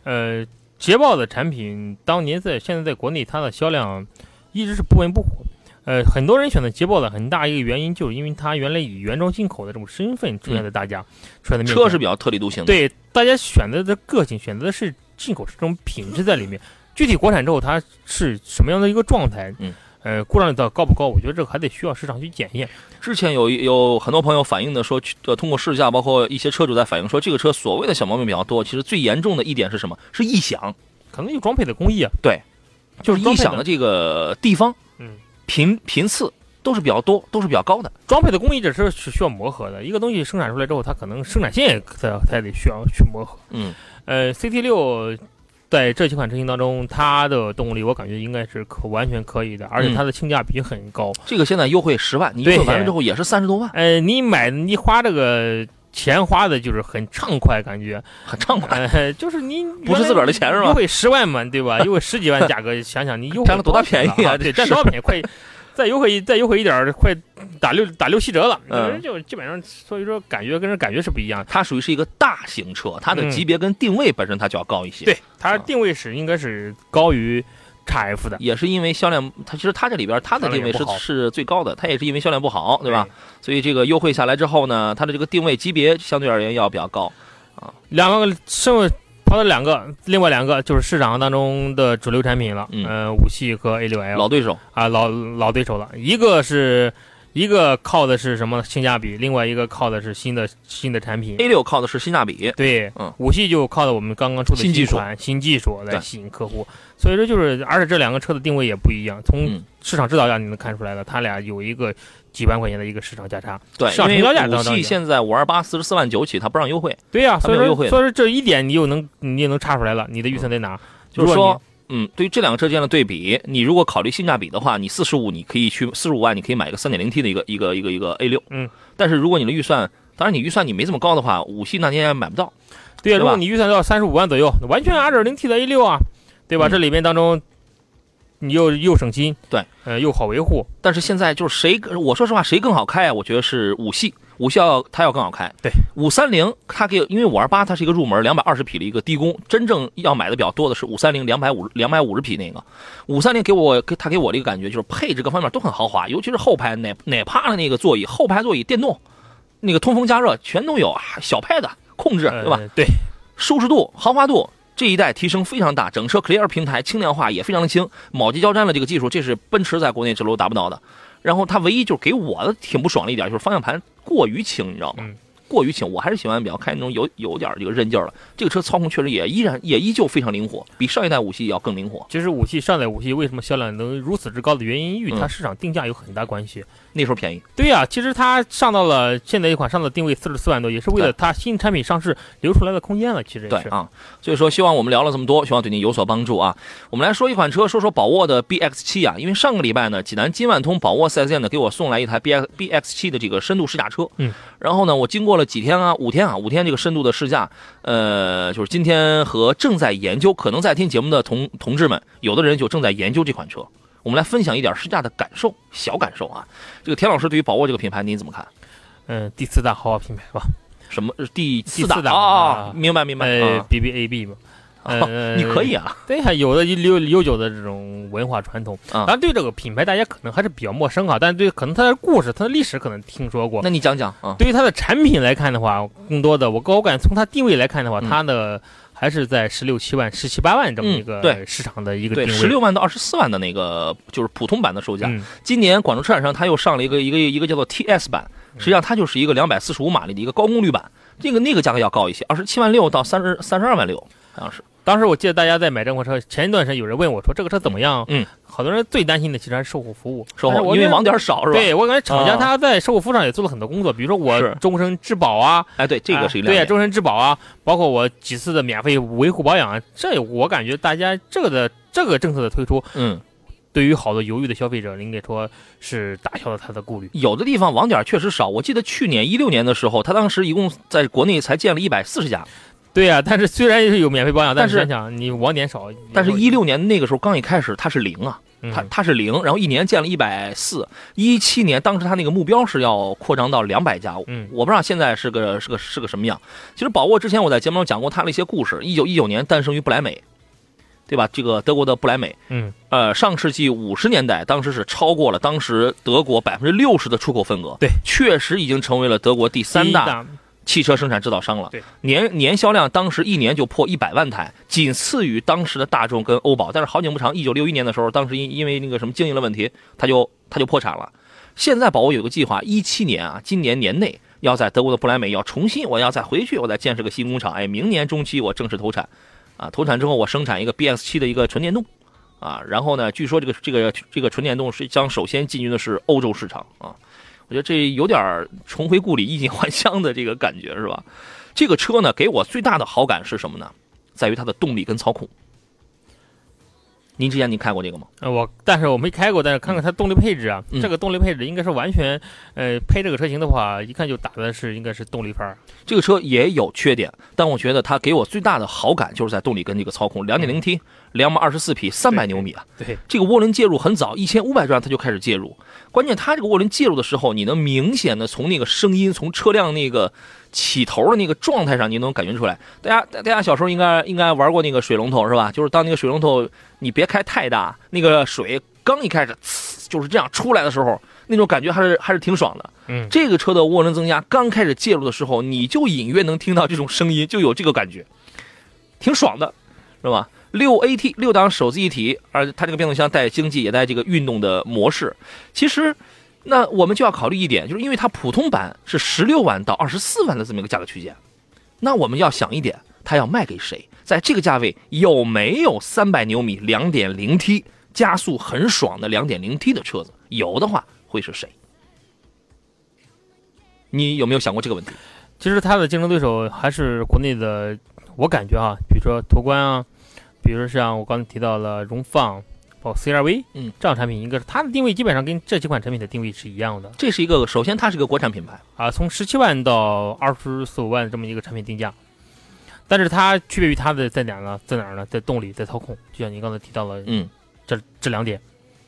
呃，捷豹的产品当年在现在在国内它的销量一直是不温不火。呃，很多人选择捷豹的很大一个原因，就是因为它原来以原装进口的这种身份出现在大家，出现在面前车是比较特立独行的。，对大家选择的个性，选择的是进口这种品质在里面。具体国产之后它是什么样的一个状态？嗯，呃，故障率到高不高？我觉得这个还得需要市场去检验。之前有有很多朋友反映的说，呃，通过试驾，包括一些车主在反映说，这个车所谓的小毛病比较多，其实最严重的一点是什么？是异响，可能有装配的工艺啊，对，就是异响的这个地方，嗯，频频次都是比较多，都是比较高的。装配的工艺这是是需要磨合的。一个东西生产出来之后，它可能生产线也它它也得需要去磨合。嗯，呃，CT 六在这几款车型当中，它的动力我感觉应该是可完全可以的，而且它的性价比很高。这个现在优惠十万，你优对惠完了之后也是三十多万，呃，你买你花这个钱花的就是很畅快，感觉。很畅快。呃，就是你不是自个儿的钱是吧优惠十万嘛，对吧？优惠十几万价格，想想你优惠占了多大便宜啊啊？对，占多少便宜？快 再优惠再优惠一点儿，快打六打六七折了。嗯就基本上，所以说感觉跟人感觉是不一样的。它属于是一个大型车，它的嗯级别跟定位本身它就要高一些。对，它定位是应该是高于 F 的。也是因为销量，它其实它这里边它的定位是是最高的，它也是因为销量不好，对吧？所以这个优惠下来之后呢，它的这个定位级别相对而言要比较高啊。两个剩跑了两个，另外两个就是市场当中的主流产品了。嗯呃，五系和 A 六 L 老对手，啊，老老对手了。一个是一个靠的是什么性价比，另外一个靠的是新的新的产品。A 六靠的是性价比，对，嗯。五系就靠的我们刚刚出的新技术新技术来吸引客户，所以说就是，而且这两个车的定位也不一样，从嗯。市场指导价你能看出来的，它俩有一个几万块钱的一个市场价差。对，上成因为五交价当当然系现在五二八四十四万九起，它不让优惠，对呀、所以说所以说这一点你又能你也能查出来了，你的预算在哪？就是说，嗯，对于这两个车之间的对比，你如果考虑性价比的话，你四十五你可以去四十五万，你可以买一个三点零 T 的一个一个一个一个 A 六，嗯，但是如果你的预算，当然你预算你没这么高的话，五系那你也买不到，对如果你预算到三十五万左右，完全二点零 T 的 A 六啊，对吧？嗯这里面当中你又又省心，对，呃，又好维护，但是现在就是谁，我说实话，谁更好开啊？我觉得是五系，五系要它要更好开。对，五三零它给，因为五二八它是一个入门两百二十匹的一个低功，真正要买的比较多的是五三零两百五两百五十匹那个。五三零给我给它给我的一个感觉就是配置各方面都很豪华，尤其是后排哪哪怕的那个座椅，后排座椅电动，那个通风加热全都有啊，小派的控制对吧？对，舒适度、豪华度这一代提升非常大，整车 Clear 平台轻量化也非常的轻，铆接交粘的这个技术，这是奔驰在国内这路达不到的。然后他唯一就是给我的挺不爽的一点，就是方向盘过于轻，你知道吗？过于轻，我还是喜欢比较开那种有有点这个韧劲儿的。这个车操控确实也依然也依旧非常灵活，比上一代五系要更灵活。其实五系上代五系为什么销量能如此之高的原因，与它嗯市场定价有很大关系。那时候便宜，对呀、其实它上到了现在一款上的定位四十四万多，也是为了它新产品上市留出来的空间了。其实也是。对啊，所以说希望我们聊了这么多，希望对您有所帮助啊。我们来说一款车，说说宝沃的 BX 七啊，因为上个礼拜呢，济南金万通宝沃 4S 店呢给我送来一台 BX BX 七的这个深度试驾车，嗯，然后呢，我经过了几天啊，五天啊，五天这个深度的试驾，呃，就是今天和正在研究，可能在听节目的同同志们，有的人就正在研究这款车。我们来分享一点试驾的感受，小感受啊。这个田老师对于宝沃这个品牌您怎么看？嗯，第四大豪华品牌吧，什么第四第四大啊？明白明白呃啊，，BBAB 嘛。呃，你可以啊，对，啊有的悠悠久的这种文化传统。啊当然，对这个品牌大家可能还是比较陌生啊，但是对可能它的故事、它的历史可能听说过。那你讲讲啊。对于它的产品来看的话，更多的我我感觉从它定位来看的话，嗯它的还是在十六七万、十七八万这么一个嗯对市场的一个对，定位。十六万到二十四万的那个就是普通版的售价。嗯，今年广州车展上，它又上了一个一个一个叫做 TS 版，嗯实际上它就是一个两百四十五马力的一个高功率版，这个那个价格要高一些，二十七万六到三十三十二万六，好像是。当时我记得大家在买这款车前一段时间有人问我说这个车怎么样？嗯，好多人最担心的其实还是售后服务，售后因为网点少是吧？，对我感觉厂家啊。他在售后服务上也做了很多工作，比如说我终身质保啊，哎，对，这个是一啊对呀，终身质保啊，包括我几次的免费维护保养啊，这我感觉大家这个的这个政策的推出，嗯，对于好多犹豫的消费者，应该说是打消了他的顾虑。有的地方网点确实少，我记得去年一六年的时候，他当时一共在国内才建了一百四十家，对呀、但是虽然是有免费保养，但但是你网点少，但是一六年那个时候刚一开始它是零啊，嗯它它是零，然后一年建了一百四，一七年当时它那个目标是要扩张到两百家，嗯我不知道现在是个是个是个什么样。其实宝沃之前我在节目中讲过它的一些故事，一九一九年诞生于不来美，对吧？这个德国的不莱美，嗯，呃，上世纪五十年代，当时是超过了当时德国百分之六十的出口份额，对，确实已经成为了德国第三大汽车生产制造商了。对，年年销量当时一年就破一百万台，仅次于当时的大众跟欧宝。但是好景不长，一九六一年的时候，当时因因为那个什么经营的问题，它就它就破产了。现在宝沃有个计划，一七年啊，今年年内要在德国的不莱美要重新，我要再回去，我再建设个新工厂。哎，明年中期我正式投产，啊，投产之后我生产一个 B S 七的一个纯电动，啊，然后呢，据说这个这个这个纯电动是将首先进军的是欧洲市场啊。我觉得这有点儿重回故里、衣锦还乡的这个感觉，是吧？这个车呢，给我最大的好感是什么呢？在于它的动力跟操控。您之前您开过这个吗？呃，我但是我没开过，但是看看它动力配置啊，嗯这个动力配置应该是完全，呃，配这个车型的话，一看就打的是应该是动力牌儿。这个车也有缺点，但我觉得它给我最大的好感就是在动力跟这个操控。2.0T，两百二十四匹，三百牛米啊！对，这个涡轮介入很早，一千五百转它就开始介入。关键它这个涡轮介入的时候，你能明显的从那个声音，从车辆那个起头的那个状态上，你能感觉出来。大家大家小时候应该应该玩过那个水龙头是吧？就是当那个水龙头你别开太大，那个水刚一开始呲就是这样出来的时候，那种感觉还是还是挺爽的。嗯，这个车的涡轮增压刚开始介入的时候，你就隐约能听到这种声音，就有这个感觉，挺爽的，是吧？六 AT 六档手自一体，而它这个变速箱带经济，也带这个运动的模式。其实，那我们就要考虑一点，就是因为它普通版是十六万到二十四万的这么一个价格区间，那我们要想一点，它要卖给谁？在这个价位有没有三百牛米两点零 T 加速很爽的两点零 T 的车子？有的话，会是谁？你有没有想过这个问题？其实它的竞争对手还是国内的，我感觉啊，比如说途观啊，比如像我刚才提到了荣放，包括 CRV，嗯，这样产品应该是它的定位基本上跟这几款产品的定位是一样的。这是一个，首先它是个国产品牌，啊，从十七万到二十四五万这么一个产品定价，但是它区别于它的在哪儿呢？在哪儿呢？在动力，在操控，就像您刚才提到了嗯，这这两点，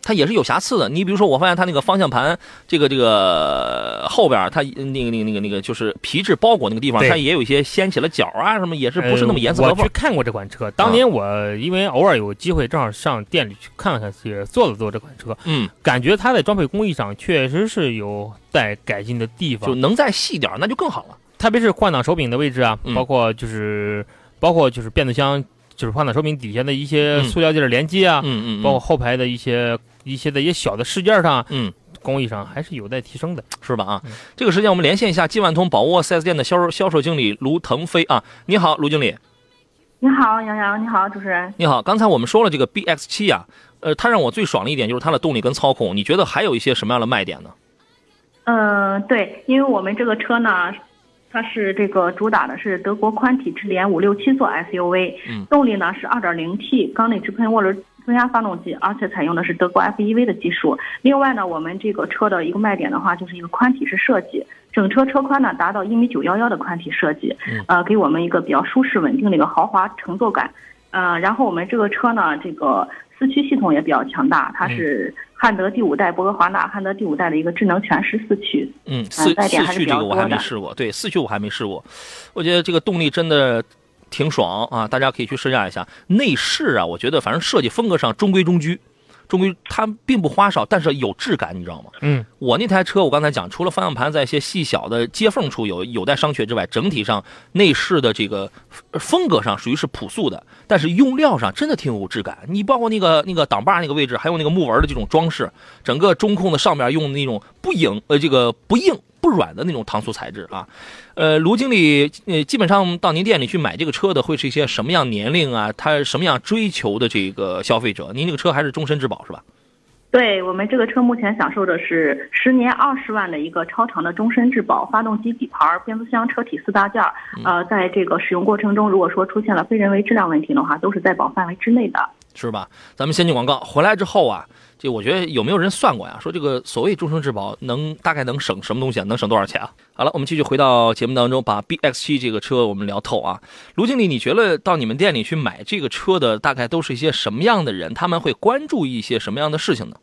它也是有瑕疵的。你比如说，我发现它那个方向盘，这个这个后边儿它那个那个那个那个就是皮质包裹那个地方，它也有一些掀起了角啊，什么也是不是那么严丝合缝。呃我去看过这款车，当年我因为偶尔有机会，正好上店里去看看，也坐了坐这款车，嗯，感觉它在装配工艺上确实是有待改进的地方，就能再细点，那就更好了。特别是换挡手柄的位置啊，嗯。包括就是包括就是变速箱，就是换挡手柄底下的一些嗯。塑料件连接啊，嗯嗯，包括后排的一些一些的一些小的事件上，嗯。工艺上还是有待提升的。是吧？啊嗯，这个时间我们连线一下金万通宝沃 4S 店的销售销售经理卢腾飞啊，你好，卢经理，你好，杨洋，你好，主持人。你好。刚才我们说了这个 BX 七啊，呃，它让我最爽的一点就是它的动力跟操控，你觉得还有一些什么样的卖点呢？嗯、对，因为我们这个车呢，它是这个主打的是德国宽体智联五六七座 SUV，嗯动力呢是 2.0T 缸内直喷涡轮增压发动机，而且采用的是德国 FEV 的技术。另外呢，我们这个车的一个卖点的话，就是一个宽体式设计，整车车宽呢达到一米九幺幺的宽体设计嗯，呃，给我们一个比较舒适稳定的一个豪华乘坐感。呃，然后我们这个车呢，这个四驱系统也比较强大，它是汉德第五代博格华纳汉德第五代的一个智能全时四驱。嗯，四卖点还是比较四驱这个我还没试过，对，四驱我还没试过，我觉得这个动力真的挺爽啊，大家可以去试驾一下。内饰啊，我觉得反正设计风格上中规中矩，中规它并不花哨，但是有质感，你知道吗？嗯，我那台车，我刚才讲，除了方向盘在一些细小的接缝处有有待商榷之外，整体上内饰的这个呃风格上属于是朴素的，但是用料上真的挺有质感。你包括那个那个挡把那个位置，还有那个木纹的这种装饰，整个中控的上面用那种不硬呃这个不硬不软的那种搪塑材质啊。呃，卢经理，呃，基本上到您店里去买这个车的会是一些什么样年龄啊？他什么样追求的这个消费者？您这个车还是终身质保是吧？对我们这个车目前享受的是十年二十万的一个超长的终身质保，发动机、底盘、变速箱、车体四大件儿，呃，在这个使用过程中，如果说出现了非人为质量问题的话，都是在保范围之内的。是吧？咱们先进广告，回来之后啊，这我觉得有没有人算过呀？说这个所谓终身质保能大概能省什么东西啊？能省多少钱啊？好了，我们继续回到节目当中，把 BX 七这个车我们聊透啊。卢经理，你觉得到你们店里去买这个车的大概都是一些什么样的人？他们会关注一些什么样的事情呢？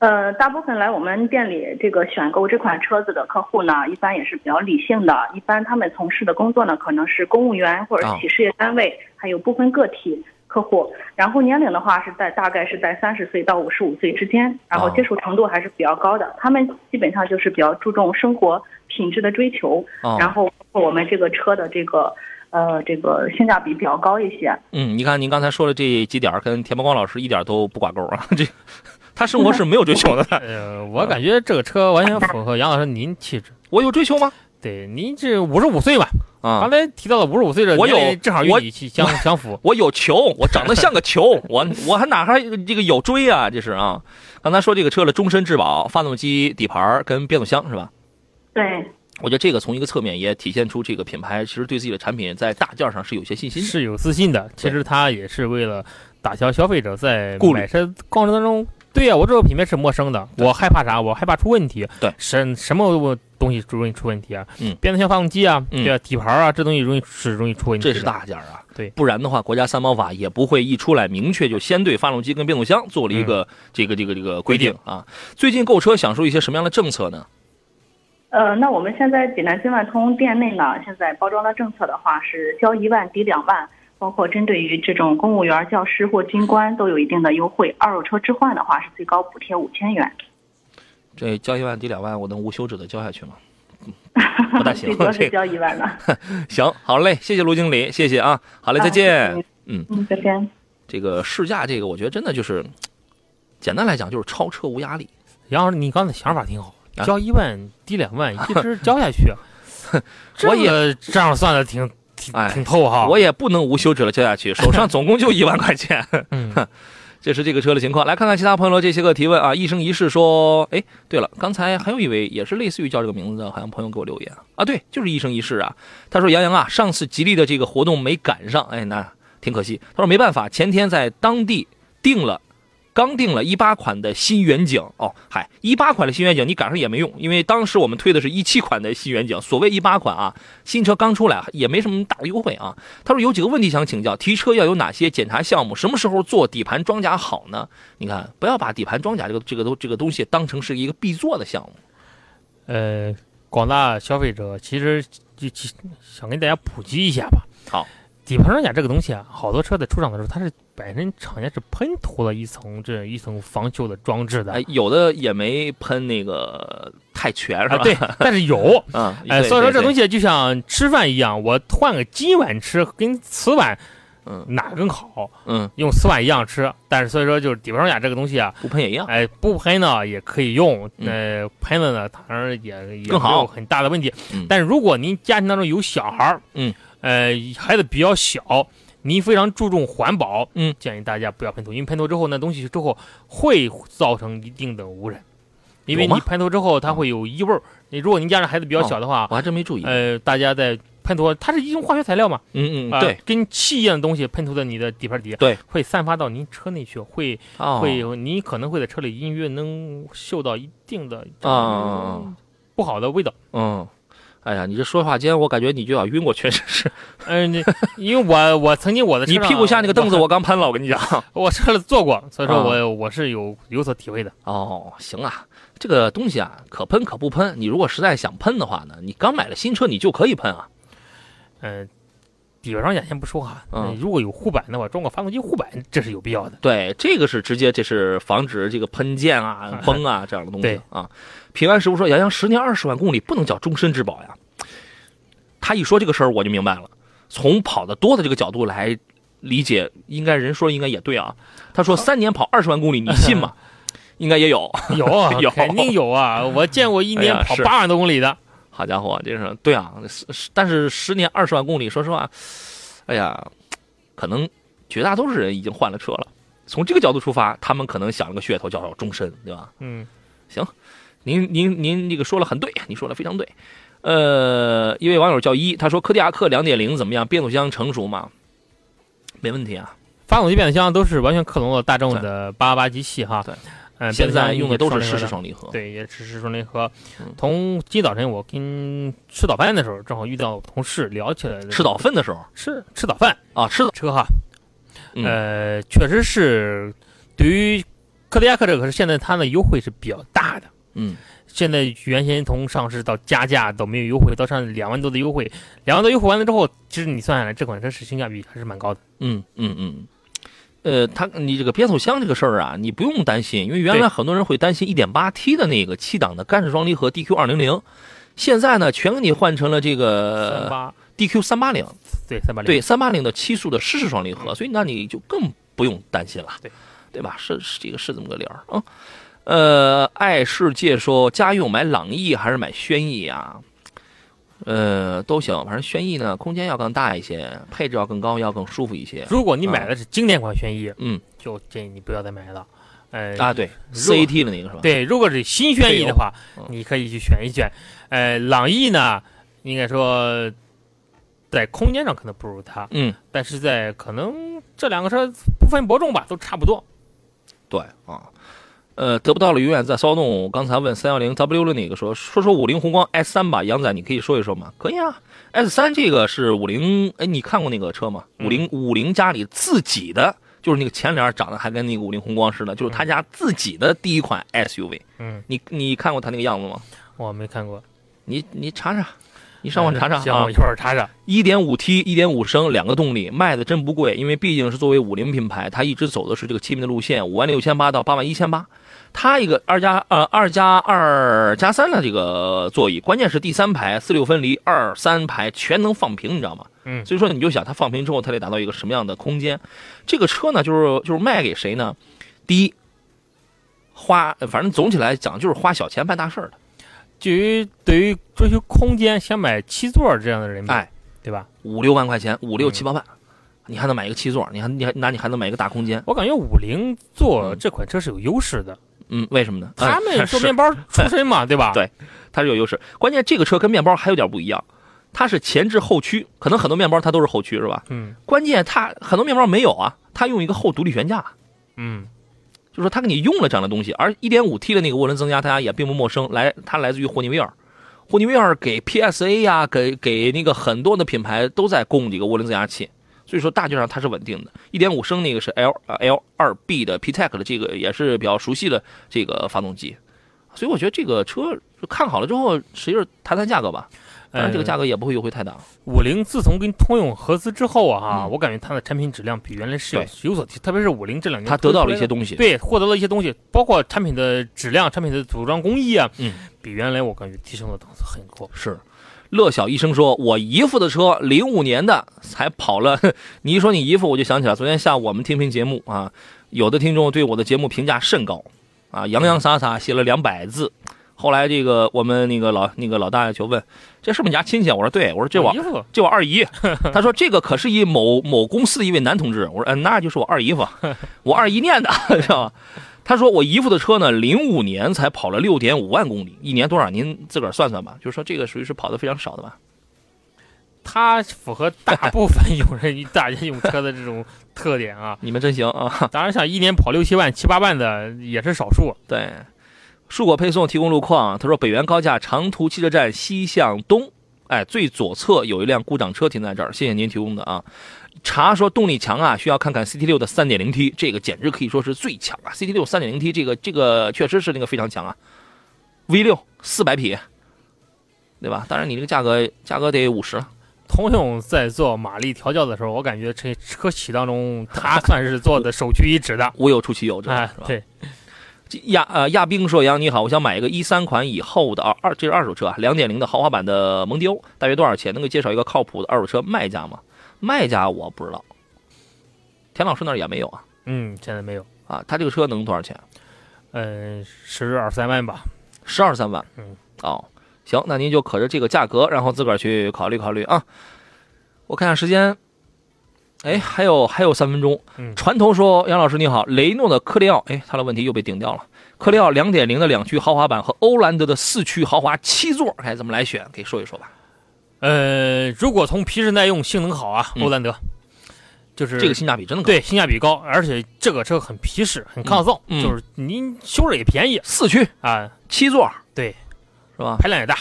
呃，大部分来我们店里这个选购这款车子的客户呢，一般也是比较理性的。一般他们从事的工作呢，可能是公务员或者企事业单位，还有部分个体，客户，然后年龄的话是在大概是在三十岁到五十五岁之间，然后哦接触程度还是比较高的。他们基本上就是比较注重生活品质的追求，哦然后我们这个车的这个呃这个性价比比较高一些。嗯，你看您刚才说的这几点儿跟田伯光老师一点都不挂钩啊，这他生活是没有追求的。呃，我感觉这个车完全符合杨老师您气质。我有追求吗？对，您这五十五岁吧？啊刚，才提到了五十五岁的我有正好与我你去相相符。我有球，我长得像个球，我我还哪还这个有追啊？这是啊，刚才说这个车的终身质保，发动机、底盘跟变速箱是吧？对，我觉得这个从一个侧面也体现出这个品牌其实对自己的产品在大件上是有些信心的。是有自信的。其实它也是为了打消消费者在顾虑买车过程当中，对呀、我这个品牌是陌生的，我害怕啥？我害怕出问题。对什什么东西容易出问题啊？嗯变速箱、发动机啊，嗯对啊，底盘啊，这东西容易是容易出问题。这是大件儿啊，对不然的话，国家三包法也不会一出来明确就先对发动机跟变速箱做了一个这个这个这个规定啊。最近购车享受一些什么样的政策呢？呃，那我们现在济南金万通店内呢，现在包装的政策的话是交一万抵两万，包括针对于这种公务员、教师或军官都有一定的优惠。二手车置换的话是最高补贴五千元，这交一万抵两万，我能无休止的交下去吗？嗯 不大行最多是交一万的。行，好嘞，谢谢卢经理，谢谢啊，好嘞，再见。啊嗯，嗯，再见。这个试驾这个，我觉得真的就是，简单来讲就是超车无压力。杨老师，你刚才想法挺好，啊交一万抵两万，一直交下去，这我也个账算的挺挺哎挺透哈。我也不能无休止的叫下去，手上总共就一万块钱。嗯，这是这个车的情况。来看看其他朋友的这些个提问啊，一生一世说，哎，对了，刚才还有一位也是类似于叫这个名字的，好像朋友给我留言啊，对，就是一生一世啊。他说杨洋啊，上次吉利的这个活动没赶上，哎，那挺可惜。他说没办法，前天在当地订了。刚定了一八款的新远景哦，嗨，一八款的新远景你赶上也没用，因为当时我们推的是一七款的新远景。所谓一八款啊，新车刚出来也没什么大的优惠啊。他说有几个问题想请教，提车要有哪些检查项目？什么时候做底盘装甲好呢？你看，不要把底盘装甲这个这个都这个东西当成是一个必做的项目。呃，广大消费者其实就就想跟大家普及一下吧。好，底盘装甲这个东西啊，好多车在出厂的时候，它是本身厂家是喷涂了一层这一层防锈的装置的。哎，有的也没喷那个太全，是吧？啊，对，但是有，嗯，哎，对所以说这东西，就像吃饭一样，我换个金碗吃跟瓷碗嗯哪更好？嗯，用瓷碗一样吃，但是所以说就是底盘装甲这个东西啊，不喷也一样。哎，不喷呢也可以用，嗯呃，喷了呢，当然也也没有很大的问题。嗯但是如果您家庭当中有小孩儿，嗯，呃，孩子比较小，您非常注重环保，嗯，建议大家不要喷涂，因为喷涂之后那东西之后会造成一定的污染，因为你喷涂之后它会有异味儿。你如果您家的孩子比较小的话，我还真没注意。呃，大家在喷涂，它是一种化学材料嘛，啊、嗯嗯，对跟气一样的东西喷涂在你的底盘底下，对，会散发到您车内去，会哦，会，你可能会在车里隐约能嗅到一定的啊不好的味道。嗯。哎呀，你这说话间，我感觉你就要晕过去，真是。嗯，你因为我我曾经我的车你屁股下那个凳子，我我刚喷了，我跟你讲。我车里坐过，所以说啊我我是有有所体会的。哦，行啊，这个东西啊，可喷可不喷。你如果实在想喷的话呢，你刚买了新车，你就可以喷啊。嗯，底盘装甲先不说哈，嗯呃如果有护板的话，装个发动机护板这是有必要的。对，这个是直接，这是防止这个喷溅啊、崩啊这样的东西对啊。平安师傅说，杨洋十年二十万公里不能叫终身质保呀。他一说这个事儿，我就明白了。从跑得多的这个角度来理解，应该人说应该也对啊。他说三年跑二十万公里，你信吗？应该也有。有啊 有肯定有啊！我见过一年跑八万多公里的。好家伙，这是对啊，但是十年二十万公里，说实话，哎呀，可能绝大多数人已经换了车了。从这个角度出发，他们可能想了个噱头，叫终身，对吧？嗯，您您您这个说了很对，你说的非常对。呃，一位网友叫一，他说科迪亚克两点零怎么样？变速箱成熟吗？没问题啊，发动机、变速箱都是完全克隆了大众的八八级系哈。对，嗯，现在用的都是湿式双双离合。对，也是湿式双离合嗯。从今早晨我跟吃早饭的时候，正好遇到同事聊起来的。吃早饭的时候吃吃早饭啊，吃早，车哈，嗯呃，确实是对于科迪亚克这个，可是现在它的优惠是比较大的。嗯，现在原先从上市到加价都没有优惠，到上两万多的优惠，两万多优惠完了之后，其实你算下来，这款车是性价比还是蛮高的。嗯嗯嗯，呃，它你这个变速箱这个事儿啊，你不用担心，因为原来很多人会担心一点八 T 的那个七档的干式双离合 DQ 二零零，现在呢全给你换成了这三个八 DQ 三八零，对三八零。对三八零的七速的湿式双离合，所以那你就更不用担心了，对。对吧？是是这个是这么个理儿。啊。呃，爱世界说家用买朗逸还是买轩逸啊？呃，都行，反正轩逸呢空间要更大一些，配置要更高，要更舒服一些。如果你买的是经典款轩逸，嗯就建议你不要再买了。呃啊，对，CAT 的那个是吧？对，如果是新轩逸的话你可以去选一选。呃，朗逸呢，应该说在空间上可能不如它，嗯，但是在可能这两个车不分伯仲吧，都差不多。对啊，呃，得不到了永远在骚动。刚才问三幺零 W 的那个说说说五菱宏光 S 三吧，杨仔你可以说一说吗？可以啊，S 三这个是五菱，哎，你看过那个车吗？嗯五菱五菱家里自己的，就是那个前脸长得还跟那个五菱宏光似的，就是他家自己的第一款 SUV。嗯，你你看过他那个样子吗？我没看过，你你查查，你上网查查行，啊我一。会儿查查。一点五 T、一点五升两个动力，卖的真不贵，因为毕竟是作为五菱品牌，它一直走的是这个亲民的路线，五万六千八到八万一千八。它一个二加呃二加二加三的这个座椅，关键是第三排四六分离，二三排全能放平，你知道吗？嗯所以说你就想它放平之后，它得达到一个什么样的空间？这个车呢，就是就是卖给谁呢？第一，花反正总体来讲就是花小钱办大事儿的，至于对于追求空间想买七座这样的人，哎，对吧？五六万块钱，五六嗯七八万，你还能买一个七座，你还你还那你还能买一个大空间。我感觉五菱做嗯这款车是有优势的，嗯，为什么呢？他们做面包出身嘛，对吧？对它是有优势。关键这个车跟面包还有点不一样，它是前置后驱，可能很多面包它都是后驱是吧？嗯关键它很多面包没有啊，它用一个后独立悬架，嗯就是说它给你用了这样的东西。而 1.5T 的那个涡轮增压，大家也并不陌生，来它来自于霍尼韦尔。霍尼韦尔给 PSA 呀、给给那个很多的品牌都在供这个涡轮增压器，所以说大致上它是稳定的。一点五升那个是 L 呃 L 二 B 的 PTEC 的这个也是比较熟悉的这个发动机，所以我觉得这个车看好了之后，实际是谈谈价格吧。当然这个价格也不会优惠太大。五菱自从跟通用合资之后啊，嗯我感觉它的产品质量比原来是有有所提，特别是五菱这两年它得到了一些东西，对，获得了一些东西，包括产品的质量、产品的组装工艺啊，嗯，比原来我感觉提升了档次很高。是。乐小医生说：“我姨夫的车，零五年的，才跑了。你一说你姨夫，我就想起来，昨天下午我们听评节目啊，有的听众对我的节目评价甚高，啊，洋洋洒洒写了两百字。后来这个我们那个老那个老大爷就问，这是不是你家亲戚？我说对，我说这我衣服这我二姨，他说这个可是一某某公司的一位男同志。我说，嗯，那就是我二姨夫，我二姨念的，知道吧？他说我姨夫的车呢，零五年才跑了六点五万公里，一年多少？您自个儿算算吧。就是说这个属于是跑的非常少的吧？它符合大部分有人大家用车的这种特点啊。你们真行啊！当然，像一年跑六七万、七八万的也是少数。对，蔬果配送提供路况。他说北原高架长途汽车站西向东，哎，最左侧有一辆故障车停在这儿，谢谢您提供的啊。查说动力强啊，需要看看 CT 六的 3.0T，这个简直可以说是最强啊！CT 六 3.0T 这个这个确实是那个非常强啊，V 六四百匹，对吧？当然你这个价格价格得五十了，通用在做马力调教的时候，我感觉这车企当中，它算是做的首屈一指的。无有出其右，这哎是吧？，对，亚呃亚兵说：“杨你好，我想买一个一三款以后的二二，这是二手车啊，两点零的豪华版的蒙迪欧，大约多少钱？能够介绍一个靠谱的二手车卖家吗？卖家我不知道，田老师那儿也没有啊嗯，现在没有，啊，他这个车能多少钱？嗯，十二三万吧。十二三万。嗯，哦，行，那您就可着这个价格，然后自个儿去考虑考虑啊。我看下时间，哎，还有还有三分钟。嗯传头说，杨老师你好，雷诺的科雷傲，哎，他的问题又被顶掉了。科雷傲两点零的两驱豪华版和欧蓝德的四驱豪华七座该怎么来选？可以说一说吧。呃，如果从皮实耐用、性能好啊，嗯欧蓝德就是这个性价比真的高。，对性价比高，而且这个车很皮实、很抗造，就是您修着也便宜四驱啊，七座，对，是吧？排量也大，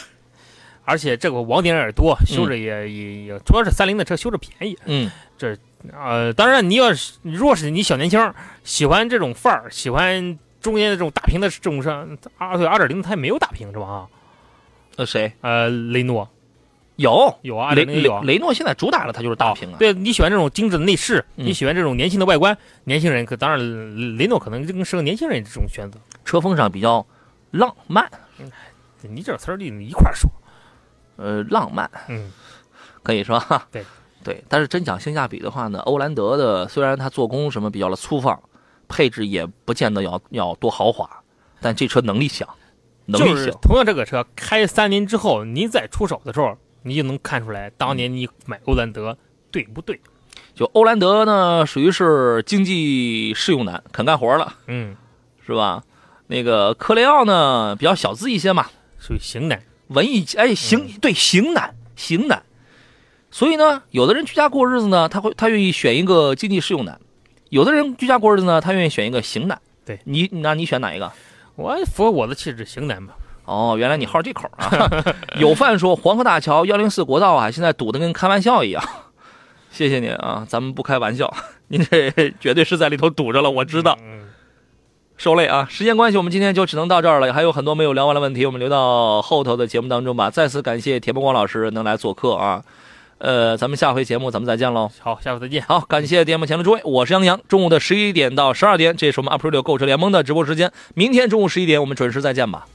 而且这个网点也多，修着也、也也主要是三菱的车修着便宜。嗯，这呃，当然你要是如果是你小年轻儿喜欢这种范儿，喜欢中间的这种大屏的这种车，二对，二点零它也没有大屏是吧？啊，那，谁？呃，雷诺有有啊，雷雷2.0有啊。雷诺现在主打的它就是大屏啊。对你喜欢这种精致的内饰，嗯你喜欢这种年轻的外观，年轻人可当然雷诺可能更适合年轻人这种选择。车风上比较浪漫，你这词儿你一块儿说，呃，浪漫嗯，可以是吧？对对，但是真讲性价比的话呢，欧蓝德的虽然它做工什么比较的粗放，配置也不见得要要多豪华，但这车能力强，能力就是强。同样这个车开三年之后，您再出手的时候，你就能看出来当年你买欧蓝德对不对。就欧蓝德呢，属于是经济适用男，肯干活了，嗯，是吧？那个科雷奥呢，比较小资一些嘛，属于型男。文艺哎型、对型男型男，所以呢，有的人居家过日子呢，他会他愿意选一个经济适用男；有的人居家过日子呢，他愿意选一个型男。对你，那你选哪一个？我符合我的气质，型男吧。哦，原来你好这口啊！有饭说黄河大桥幺零四国道啊，现在堵得跟开玩笑一样。谢谢您啊，咱们不开玩笑，您这绝对是在里头堵着了，我知道。嗯，受累啊！时间关系，我们今天就只能到这儿了，还有很多没有聊完的问题，我们留到后头的节目当中吧。再次感谢田伯光老师能来做客啊，呃，咱们下回节目咱们再见喽。好，下回再见。好，感谢电幕前的诸位，我是杨洋。中午的十一点到十二点，这是我们 Up 六购车联盟的直播时间。明天中午十一点，我们准时再见吧。